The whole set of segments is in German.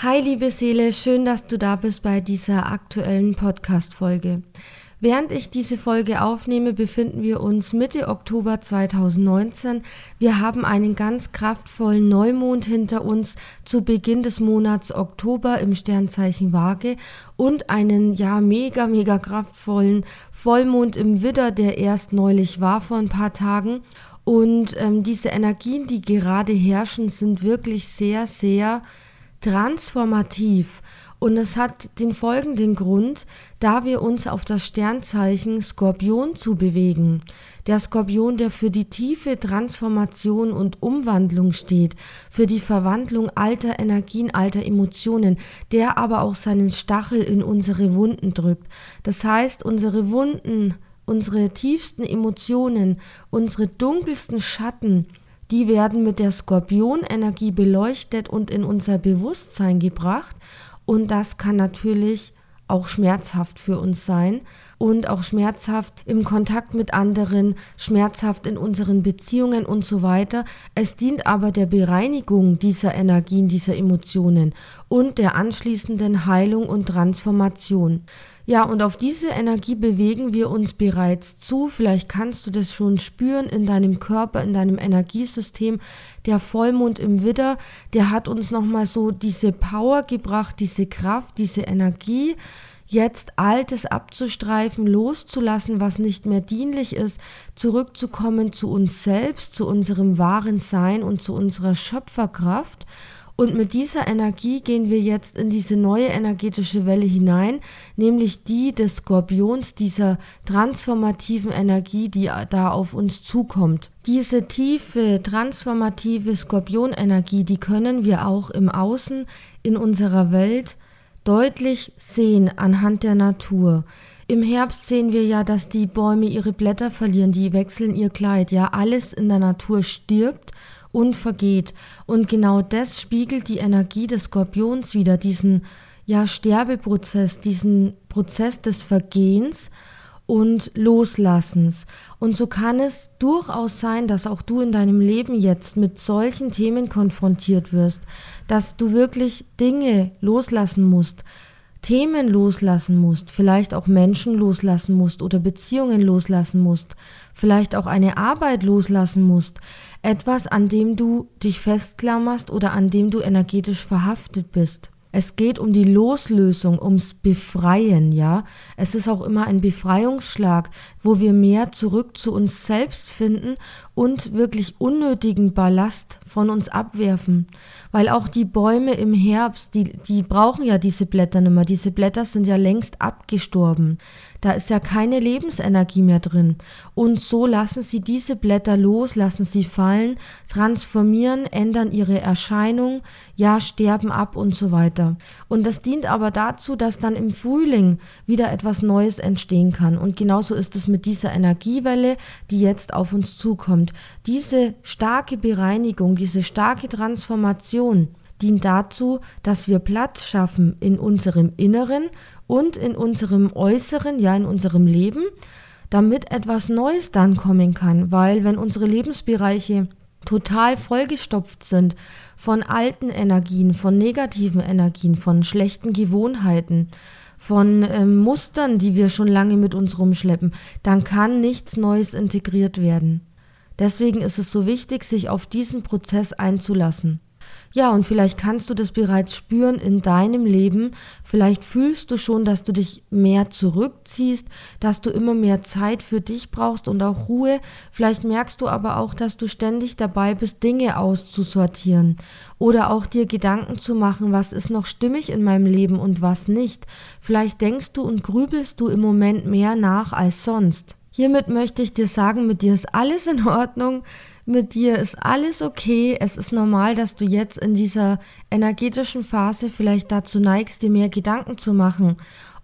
Hi liebe Seele, schön, dass du da bist bei dieser aktuellen Podcast-Folge. Während ich diese Folge aufnehme, befinden wir uns Mitte Oktober 2019. Wir haben einen ganz kraftvollen Neumond hinter uns zu Beginn des Monats Oktober im Sternzeichen Waage und einen ja mega, mega kraftvollen Vollmond im Widder, der erst neulich war vor ein paar Tagen. Und ähm, diese Energien, die gerade herrschen, sind wirklich sehr, sehr transformativ. Und es hat den folgenden Grund, da wir uns auf das Sternzeichen Skorpion zu bewegen. Der Skorpion, der für die tiefe Transformation und Umwandlung steht, für die Verwandlung alter Energien, alter Emotionen, der aber auch seinen Stachel in unsere Wunden drückt. Das heißt, unsere Wunden, unsere tiefsten Emotionen, unsere dunkelsten Schatten, die werden mit der Skorpionenergie beleuchtet und in unser Bewusstsein gebracht und das kann natürlich auch schmerzhaft für uns sein und auch schmerzhaft im Kontakt mit anderen, schmerzhaft in unseren Beziehungen und so weiter. Es dient aber der Bereinigung dieser Energien, dieser Emotionen und der anschließenden Heilung und Transformation. Ja, und auf diese Energie bewegen wir uns bereits zu. Vielleicht kannst du das schon spüren in deinem Körper, in deinem Energiesystem. Der Vollmond im Widder, der hat uns nochmal so diese Power gebracht, diese Kraft, diese Energie, jetzt Altes abzustreifen, loszulassen, was nicht mehr dienlich ist, zurückzukommen zu uns selbst, zu unserem wahren Sein und zu unserer Schöpferkraft. Und mit dieser Energie gehen wir jetzt in diese neue energetische Welle hinein, nämlich die des Skorpions, dieser transformativen Energie, die da auf uns zukommt. Diese tiefe, transformative Skorpionenergie, die können wir auch im Außen, in unserer Welt deutlich sehen anhand der Natur. Im Herbst sehen wir ja, dass die Bäume ihre Blätter verlieren, die wechseln ihr Kleid, ja, alles in der Natur stirbt und vergeht. Und genau das spiegelt die Energie des Skorpions wieder, diesen ja, Sterbeprozess, diesen Prozess des Vergehens und Loslassens. Und so kann es durchaus sein, dass auch du in deinem Leben jetzt mit solchen Themen konfrontiert wirst, dass du wirklich Dinge loslassen musst, Themen loslassen musst, vielleicht auch Menschen loslassen musst oder Beziehungen loslassen musst, vielleicht auch eine Arbeit loslassen musst, etwas, an dem du dich festklammerst oder an dem du energetisch verhaftet bist. Es geht um die Loslösung, ums Befreien, ja. Es ist auch immer ein Befreiungsschlag, wo wir mehr zurück zu uns selbst finden und wirklich unnötigen Ballast von uns abwerfen. Weil auch die Bäume im Herbst, die, die brauchen ja diese Blätter nicht mehr. Diese Blätter sind ja längst abgestorben. Da ist ja keine Lebensenergie mehr drin. Und so lassen sie diese Blätter los, lassen sie fallen, transformieren, ändern ihre Erscheinung, ja, sterben ab und so weiter. Und das dient aber dazu, dass dann im Frühling wieder etwas Neues entstehen kann. Und genauso ist es mit dieser Energiewelle, die jetzt auf uns zukommt. Diese starke Bereinigung, diese starke Transformation, dient dazu, dass wir Platz schaffen in unserem Inneren und in unserem Äußeren, ja in unserem Leben, damit etwas Neues dann kommen kann, weil wenn unsere Lebensbereiche total vollgestopft sind von alten Energien, von negativen Energien, von schlechten Gewohnheiten, von äh, Mustern, die wir schon lange mit uns rumschleppen, dann kann nichts Neues integriert werden. Deswegen ist es so wichtig, sich auf diesen Prozess einzulassen. Ja, und vielleicht kannst du das bereits spüren in deinem Leben. Vielleicht fühlst du schon, dass du dich mehr zurückziehst, dass du immer mehr Zeit für dich brauchst und auch Ruhe. Vielleicht merkst du aber auch, dass du ständig dabei bist, Dinge auszusortieren oder auch dir Gedanken zu machen, was ist noch stimmig in meinem Leben und was nicht. Vielleicht denkst du und grübelst du im Moment mehr nach als sonst. Hiermit möchte ich dir sagen, mit dir ist alles in Ordnung, mit dir ist alles okay. Es ist normal, dass du jetzt in dieser energetischen Phase vielleicht dazu neigst, dir mehr Gedanken zu machen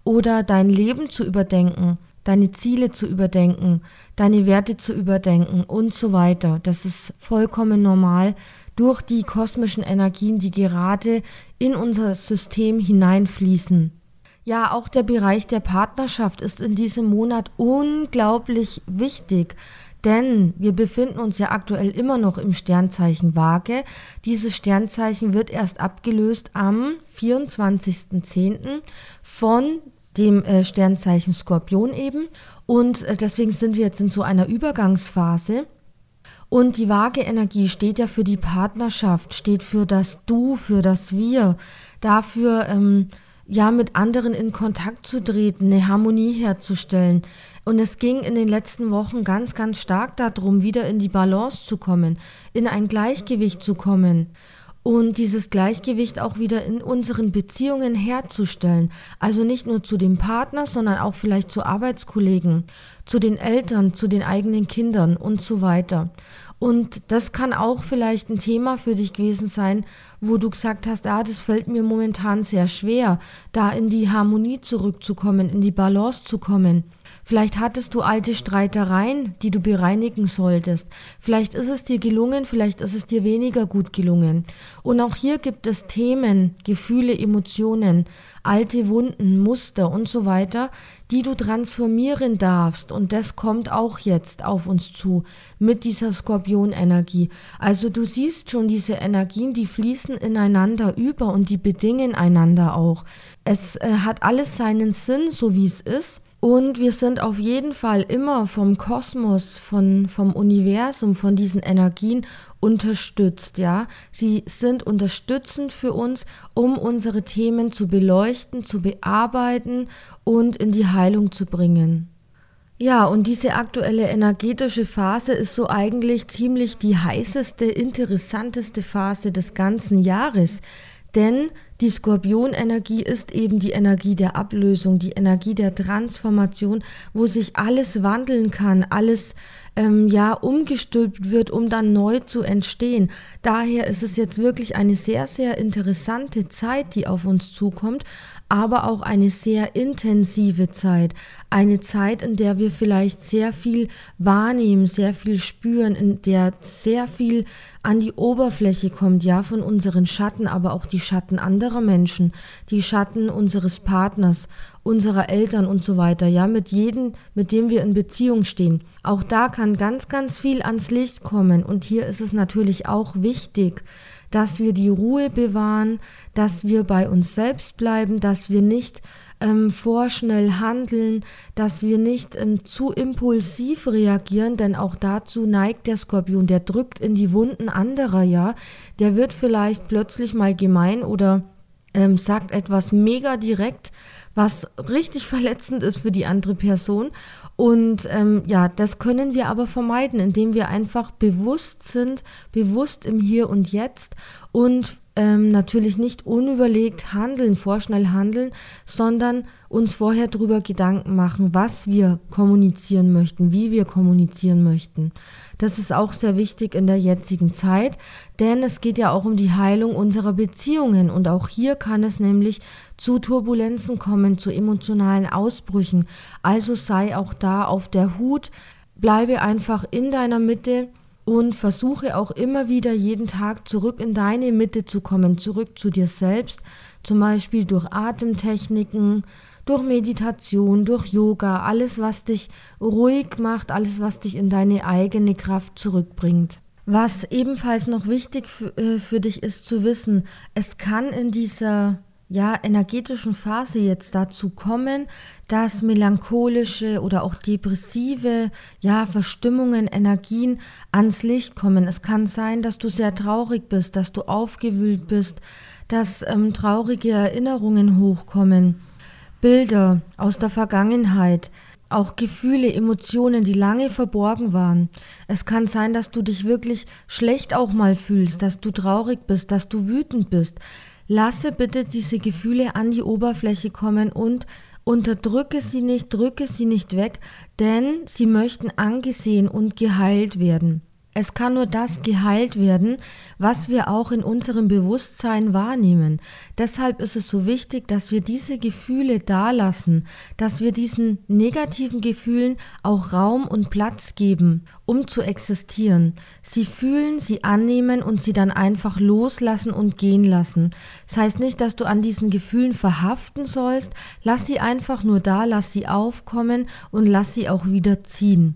oder dein Leben zu überdenken, deine Ziele zu überdenken, deine Werte zu überdenken und so weiter. Das ist vollkommen normal durch die kosmischen Energien, die gerade in unser System hineinfließen. Ja, auch der Bereich der Partnerschaft ist in diesem Monat unglaublich wichtig, denn wir befinden uns ja aktuell immer noch im Sternzeichen Waage. Dieses Sternzeichen wird erst abgelöst am 24.10. von dem äh, Sternzeichen Skorpion eben. Und äh, deswegen sind wir jetzt in so einer Übergangsphase. Und die Waage Energie steht ja für die Partnerschaft, steht für das Du, für das Wir, dafür, ähm, ja, mit anderen in Kontakt zu treten, eine Harmonie herzustellen. Und es ging in den letzten Wochen ganz, ganz stark darum, wieder in die Balance zu kommen, in ein Gleichgewicht zu kommen und dieses Gleichgewicht auch wieder in unseren Beziehungen herzustellen. Also nicht nur zu dem Partner, sondern auch vielleicht zu Arbeitskollegen, zu den Eltern, zu den eigenen Kindern und so weiter. Und das kann auch vielleicht ein Thema für dich gewesen sein, wo du gesagt hast, ah, das fällt mir momentan sehr schwer, da in die Harmonie zurückzukommen, in die Balance zu kommen. Vielleicht hattest du alte Streitereien, die du bereinigen solltest. Vielleicht ist es dir gelungen, vielleicht ist es dir weniger gut gelungen. Und auch hier gibt es Themen, Gefühle, Emotionen, alte Wunden, Muster und so weiter, die du transformieren darfst. Und das kommt auch jetzt auf uns zu mit dieser Skorpionenergie. Also du siehst schon diese Energien, die fließen ineinander über und die bedingen einander auch. Es äh, hat alles seinen Sinn, so wie es ist. Und wir sind auf jeden Fall immer vom Kosmos, von, vom Universum, von diesen Energien unterstützt, ja. Sie sind unterstützend für uns, um unsere Themen zu beleuchten, zu bearbeiten und in die Heilung zu bringen. Ja, und diese aktuelle energetische Phase ist so eigentlich ziemlich die heißeste, interessanteste Phase des ganzen Jahres. Denn die Skorpionenergie ist eben die Energie der Ablösung, die Energie der Transformation, wo sich alles wandeln kann, alles ähm, ja umgestülpt wird, um dann neu zu entstehen. Daher ist es jetzt wirklich eine sehr, sehr interessante Zeit, die auf uns zukommt aber auch eine sehr intensive Zeit. Eine Zeit, in der wir vielleicht sehr viel wahrnehmen, sehr viel spüren, in der sehr viel an die Oberfläche kommt, ja, von unseren Schatten, aber auch die Schatten anderer Menschen, die Schatten unseres Partners, unserer Eltern und so weiter, ja, mit jedem, mit dem wir in Beziehung stehen. Auch da kann ganz, ganz viel ans Licht kommen und hier ist es natürlich auch wichtig, dass wir die Ruhe bewahren, dass wir bei uns selbst bleiben, dass wir nicht ähm, vorschnell handeln, dass wir nicht ähm, zu impulsiv reagieren, denn auch dazu neigt der Skorpion, der drückt in die Wunden anderer, ja, der wird vielleicht plötzlich mal gemein oder ähm, sagt etwas mega direkt, was richtig verletzend ist für die andere Person und ähm, ja, das können wir aber vermeiden, indem wir einfach bewusst sind, bewusst im Hier und Jetzt und ähm, natürlich nicht unüberlegt handeln, vorschnell handeln, sondern uns vorher darüber Gedanken machen, was wir kommunizieren möchten, wie wir kommunizieren möchten. Das ist auch sehr wichtig in der jetzigen Zeit, denn es geht ja auch um die Heilung unserer Beziehungen und auch hier kann es nämlich zu Turbulenzen kommen, zu emotionalen Ausbrüchen. Also sei auch da auf der Hut, bleibe einfach in deiner Mitte und versuche auch immer wieder jeden Tag zurück in deine Mitte zu kommen, zurück zu dir selbst, zum Beispiel durch Atemtechniken, durch Meditation, durch Yoga, alles, was dich ruhig macht, alles, was dich in deine eigene Kraft zurückbringt. Was ebenfalls noch wichtig für, äh, für dich ist zu wissen, es kann in dieser ja, energetischen Phase jetzt dazu kommen, dass melancholische oder auch depressive, ja, Verstimmungen, Energien ans Licht kommen. Es kann sein, dass du sehr traurig bist, dass du aufgewühlt bist, dass ähm, traurige Erinnerungen hochkommen, Bilder aus der Vergangenheit, auch Gefühle, Emotionen, die lange verborgen waren. Es kann sein, dass du dich wirklich schlecht auch mal fühlst, dass du traurig bist, dass du wütend bist. Lasse bitte diese Gefühle an die Oberfläche kommen und Unterdrücke sie nicht, drücke sie nicht weg, denn sie möchten angesehen und geheilt werden. Es kann nur das geheilt werden, was wir auch in unserem Bewusstsein wahrnehmen. Deshalb ist es so wichtig, dass wir diese Gefühle dalassen, dass wir diesen negativen Gefühlen auch Raum und Platz geben, um zu existieren. Sie fühlen, sie annehmen und sie dann einfach loslassen und gehen lassen. Das heißt nicht, dass du an diesen Gefühlen verhaften sollst, lass sie einfach nur da, lass sie aufkommen und lass sie auch wieder ziehen.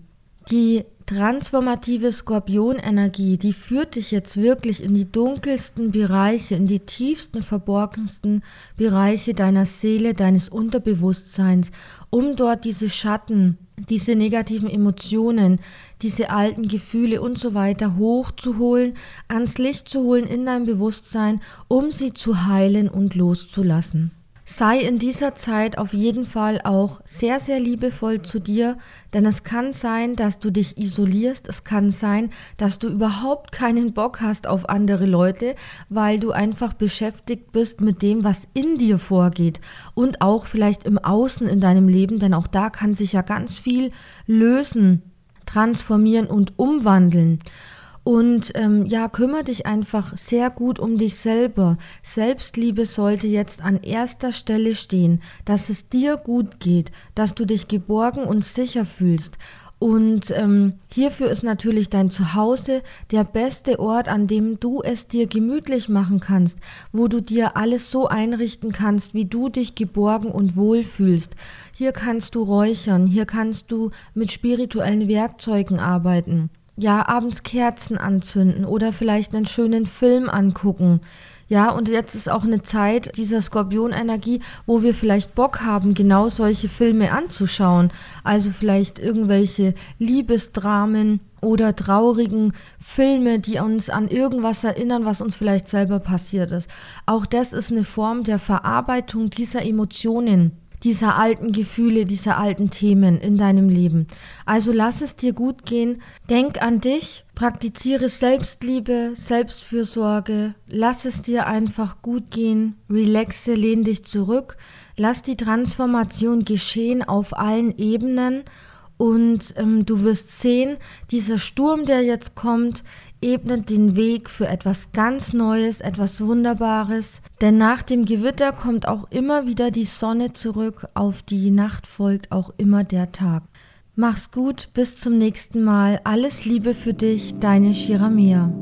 Die transformative Skorpionenergie, die führt dich jetzt wirklich in die dunkelsten Bereiche, in die tiefsten, verborgensten Bereiche deiner Seele, deines Unterbewusstseins, um dort diese Schatten, diese negativen Emotionen, diese alten Gefühle und so weiter hochzuholen, ans Licht zu holen in dein Bewusstsein, um sie zu heilen und loszulassen. Sei in dieser Zeit auf jeden Fall auch sehr, sehr liebevoll zu dir, denn es kann sein, dass du dich isolierst, es kann sein, dass du überhaupt keinen Bock hast auf andere Leute, weil du einfach beschäftigt bist mit dem, was in dir vorgeht und auch vielleicht im Außen in deinem Leben, denn auch da kann sich ja ganz viel lösen, transformieren und umwandeln. Und ähm, ja, kümmere dich einfach sehr gut um dich selber. Selbstliebe sollte jetzt an erster Stelle stehen, dass es dir gut geht, dass du dich geborgen und sicher fühlst. Und ähm, hierfür ist natürlich dein Zuhause der beste Ort, an dem du es dir gemütlich machen kannst, wo du dir alles so einrichten kannst, wie du dich geborgen und wohl fühlst. Hier kannst du räuchern, hier kannst du mit spirituellen Werkzeugen arbeiten ja, abends Kerzen anzünden oder vielleicht einen schönen Film angucken. Ja, und jetzt ist auch eine Zeit dieser Skorpionenergie, wo wir vielleicht Bock haben, genau solche Filme anzuschauen. Also vielleicht irgendwelche Liebesdramen oder traurigen Filme, die uns an irgendwas erinnern, was uns vielleicht selber passiert ist. Auch das ist eine Form der Verarbeitung dieser Emotionen dieser alten Gefühle, dieser alten Themen in deinem Leben. Also lass es dir gut gehen, denk an dich, praktiziere Selbstliebe, Selbstfürsorge, lass es dir einfach gut gehen, relaxe, lehn dich zurück, lass die Transformation geschehen auf allen Ebenen und ähm, du wirst sehen, dieser Sturm, der jetzt kommt, ebnet den Weg für etwas ganz Neues, etwas Wunderbares, denn nach dem Gewitter kommt auch immer wieder die Sonne zurück, auf die Nacht folgt auch immer der Tag. Mach's gut, bis zum nächsten Mal, alles Liebe für dich, deine Shiramia.